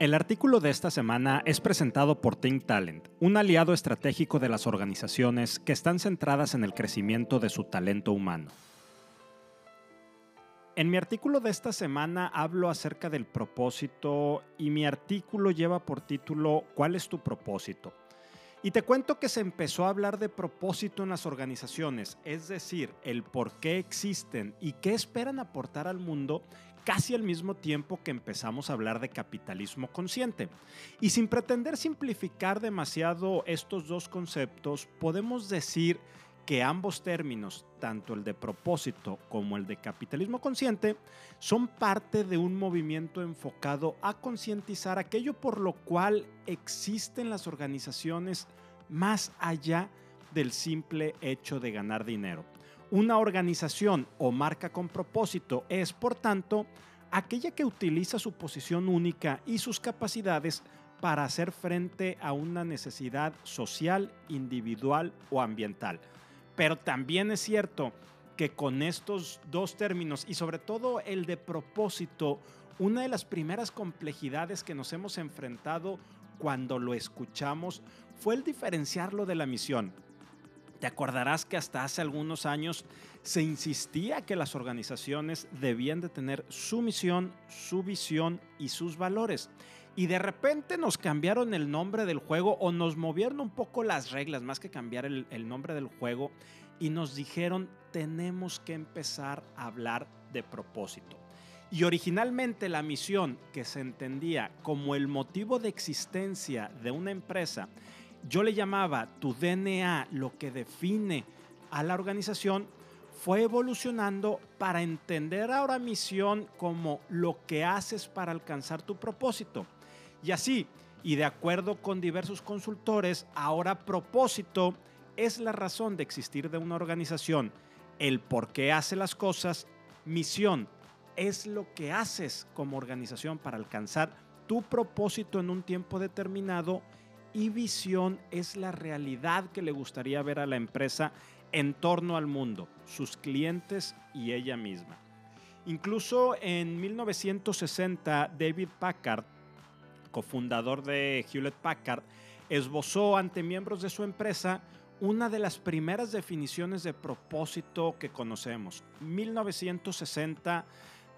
El artículo de esta semana es presentado por Think Talent, un aliado estratégico de las organizaciones que están centradas en el crecimiento de su talento humano. En mi artículo de esta semana hablo acerca del propósito y mi artículo lleva por título ¿Cuál es tu propósito? Y te cuento que se empezó a hablar de propósito en las organizaciones, es decir, el por qué existen y qué esperan aportar al mundo casi al mismo tiempo que empezamos a hablar de capitalismo consciente. Y sin pretender simplificar demasiado estos dos conceptos, podemos decir que ambos términos, tanto el de propósito como el de capitalismo consciente, son parte de un movimiento enfocado a concientizar aquello por lo cual existen las organizaciones más allá del simple hecho de ganar dinero. Una organización o marca con propósito es, por tanto, aquella que utiliza su posición única y sus capacidades para hacer frente a una necesidad social, individual o ambiental. Pero también es cierto que con estos dos términos y sobre todo el de propósito, una de las primeras complejidades que nos hemos enfrentado cuando lo escuchamos fue el diferenciarlo de la misión. Te acordarás que hasta hace algunos años se insistía que las organizaciones debían de tener su misión, su visión y sus valores. Y de repente nos cambiaron el nombre del juego o nos movieron un poco las reglas, más que cambiar el, nombre del juego, y nos dijeron tenemos que empezar a hablar de propósito. Y originalmente la misión que se entendía como el motivo de existencia de una empresa yo le llamaba tu DNA, lo que define a la organización, fue evolucionando para entender ahora misión como lo que haces para alcanzar tu propósito. Y así, y de acuerdo con diversos consultores, ahora propósito es la razón de existir de una organización, el por qué hace las cosas, misión es lo que haces como organización para alcanzar tu propósito en un tiempo determinado y visión es la realidad que le gustaría ver a la empresa en torno al mundo, sus clientes y ella misma. Incluso en 1960, David Packard, cofundador de Hewlett Packard, esbozó ante miembros de su empresa una de las primeras definiciones de propósito que conocemos. 1960,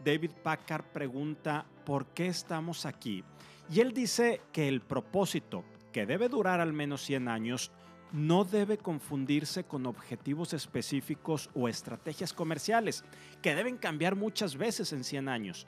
David Packard pregunta, ¿por qué estamos aquí? Y él dice que el propósito, que debe durar al menos 100 años, no debe confundirse con objetivos específicos o estrategias comerciales, que deben cambiar muchas veces en 100 años.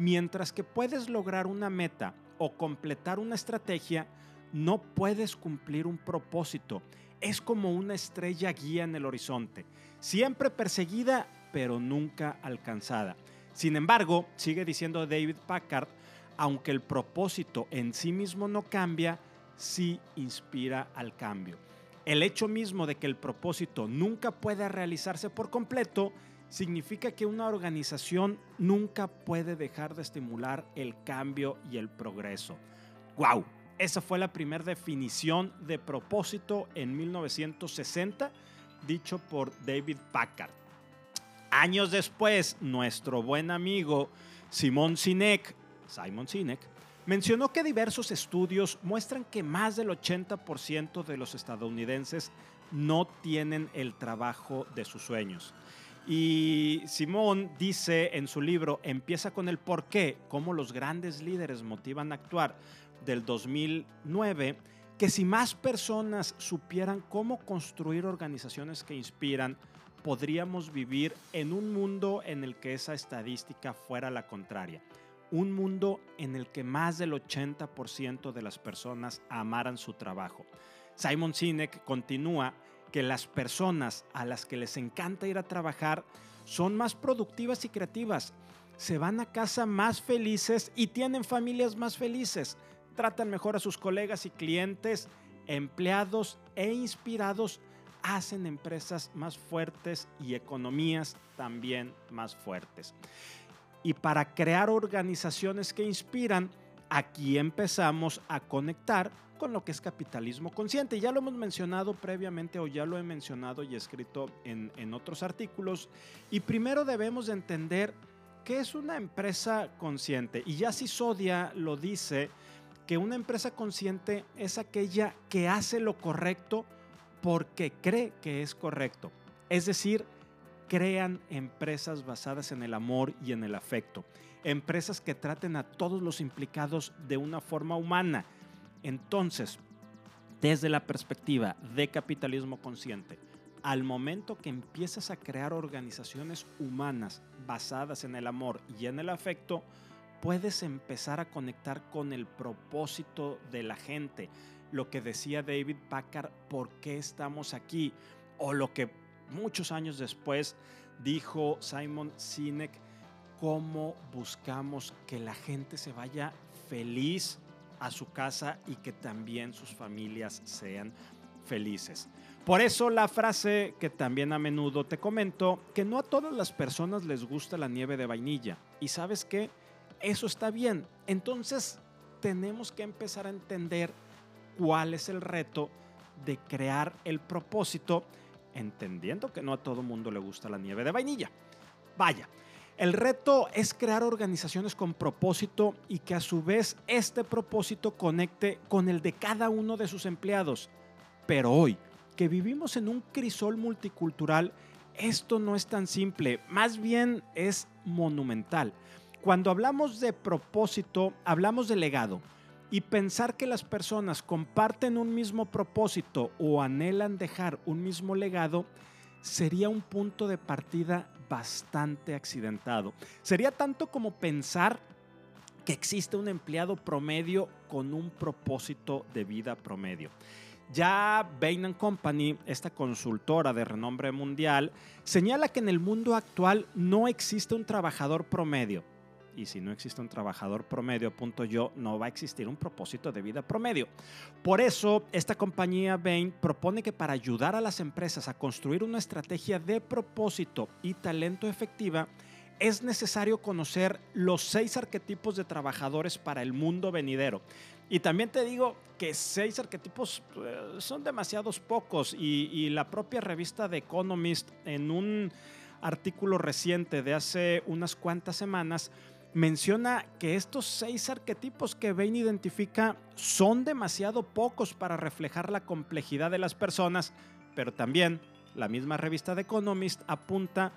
Mientras que puedes lograr una meta o completar una estrategia, no puedes cumplir un propósito. Es como una estrella guía en el horizonte, siempre perseguida, pero nunca alcanzada. Sin embargo, sigue diciendo David Packard, aunque el propósito en sí mismo no cambia, sí inspira al cambio. El hecho mismo de que el propósito nunca pueda realizarse por completo significa que una organización nunca puede dejar de estimular el cambio y el progreso. ¡Wow! Esa fue la primera definición de propósito en 1960, dicho por David Packard. Años después, nuestro buen amigo Simon Sinek, Simon Sinek, mencionó que diversos estudios muestran que más del 80% de los estadounidenses no tienen el trabajo de sus sueños. Y Simón dice en su libro Empieza con el por qué, cómo los grandes líderes motivan a actuar del 2009, que si más personas supieran cómo construir organizaciones que inspiran, podríamos vivir en un mundo en el que esa estadística fuera la contraria un mundo en el que más del 80% de las personas amaran su trabajo. Simon Sinek continúa que las personas a las que les encanta ir a trabajar son más productivas y creativas, se van a casa más felices y tienen familias más felices, tratan mejor a sus colegas y clientes, empleados e inspirados. Hacen empresas más fuertes y economías también más fuertes. Y para crear organizaciones que inspiran, aquí empezamos a conectar con lo que es capitalismo consciente. Ya lo hemos mencionado previamente o ya lo he mencionado y escrito en, en otros artículos. Y primero debemos de entender qué es una empresa consciente. Y ya si Sodia lo dice, que una empresa consciente es aquella que hace lo correcto porque cree que es correcto. Es decir, crean empresas basadas en el amor y en el afecto. Empresas que traten a todos los implicados de una forma humana. Entonces, desde la perspectiva de capitalismo consciente, al momento que empiezas a crear organizaciones humanas basadas en el amor y en el afecto, puedes empezar a conectar con el propósito de la gente. Lo que decía David Packard, ¿por qué estamos aquí? O lo que muchos años después dijo Simon Sinek, cómo buscamos que la gente se vaya feliz a su casa y que también sus familias sean felices. Por eso la frase que también a menudo te comento, que no a todas las personas les gusta la nieve de vainilla. Y sabes qué, eso está bien. Entonces tenemos que empezar a entender cuál es el reto de crear el propósito, entendiendo que no a todo mundo le gusta la nieve de vainilla. Vaya, el reto es crear organizaciones con propósito y que a su vez este propósito conecte con el de cada uno de sus empleados. Pero hoy, que vivimos en un crisol multicultural, esto no es tan simple, más bien es monumental. Cuando hablamos de propósito, hablamos de legado. Y pensar que las personas comparten un mismo propósito o anhelan dejar un mismo legado sería un punto de partida bastante accidentado. Sería tanto como pensar que existe un empleado promedio con un propósito de vida promedio. Ya Bain Company, esta consultora de renombre mundial, señala que en el mundo actual no existe un trabajador promedio. Y si no existe un trabajador promedio, punto yo, no va a existir un propósito de vida promedio. Por eso, esta compañía Bain propone que para ayudar a las empresas a construir una estrategia de propósito y talento efectiva, es necesario conocer los seis arquetipos de trabajadores para el mundo venidero. Y también te digo que seis arquetipos eh, son demasiados pocos y, la propia revista The Economist en un artículo reciente de hace unas cuantas semanas menciona que estos seis arquetipos que Bain identifica son demasiado pocos para reflejar la complejidad de las personas, pero también la misma revista The Economist apunta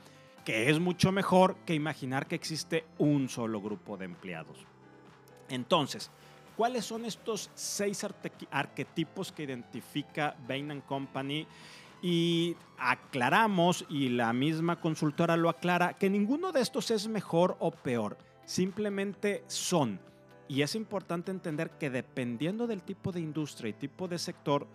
que es mucho mejor que imaginar que existe un solo grupo de empleados. Entonces, ¿Cuáles son estos seis arquetipos que identifica Bain Company? Y aclaramos, y la misma consultora lo aclara, que ninguno de estos es mejor o peor, simplemente son. Y es importante entender que dependiendo del tipo de industria y tipo de sector,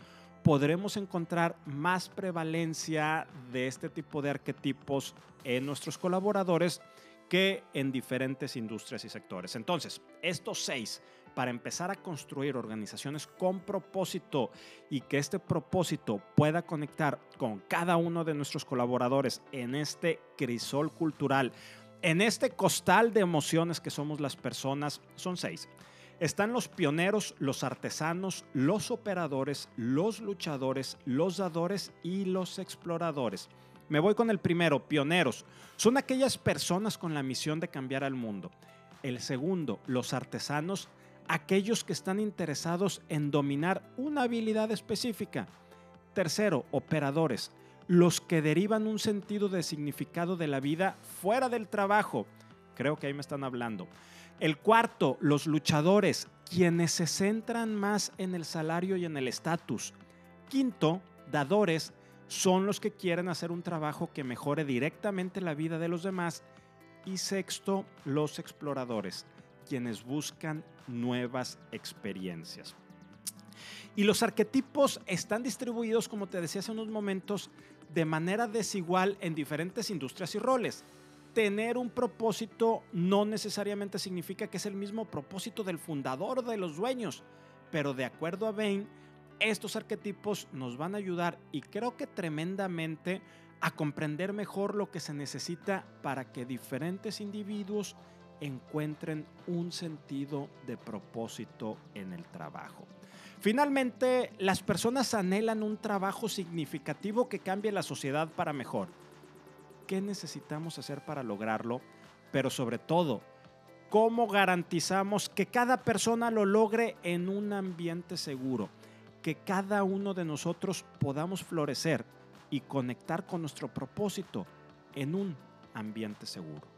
podremos encontrar más prevalencia de este tipo de arquetipos en nuestros colaboradores que en diferentes industrias y sectores. Entonces, estos seis para empezar a construir organizaciones con propósito y que este propósito pueda conectar con cada uno de nuestros colaboradores en este crisol cultural, en este costal de emociones que somos las personas, son seis. Están los pioneros, los artesanos, los operadores, los luchadores, los dadores y los exploradores. Me voy con el primero, pioneros. Son aquellas personas con la misión de cambiar al mundo. El segundo, los artesanos, aquellos que están interesados en dominar una habilidad específica. Tercero, operadores, los que derivan un sentido de significado de la vida fuera del trabajo. Creo que ahí me están hablando. El cuarto, los luchadores, quienes se centran más en el salario y en el estatus. Quinto, dadores, son los que quieren hacer un trabajo que mejore directamente la vida de los demás. Y sexto, los exploradores, quienes buscan nuevas experiencias. Y los arquetipos están distribuidos, como te decía hace unos momentos, de manera desigual en diferentes industrias y roles. Tener un propósito no necesariamente significa que es el mismo propósito del fundador de los dueños, pero de acuerdo a Bain, estos arquetipos nos van a ayudar y creo que tremendamente a comprender mejor lo que se necesita para que diferentes individuos encuentren un sentido de propósito en el trabajo. Finalmente, las personas anhelan un trabajo significativo que cambie la sociedad para mejor. ¿Qué necesitamos hacer para lograrlo? Pero sobre todo, cómo garantizamos que cada persona lo logre en un ambiente seguro, que cada uno de nosotros podamos florecer y conectar con nuestro propósito en un ambiente seguro.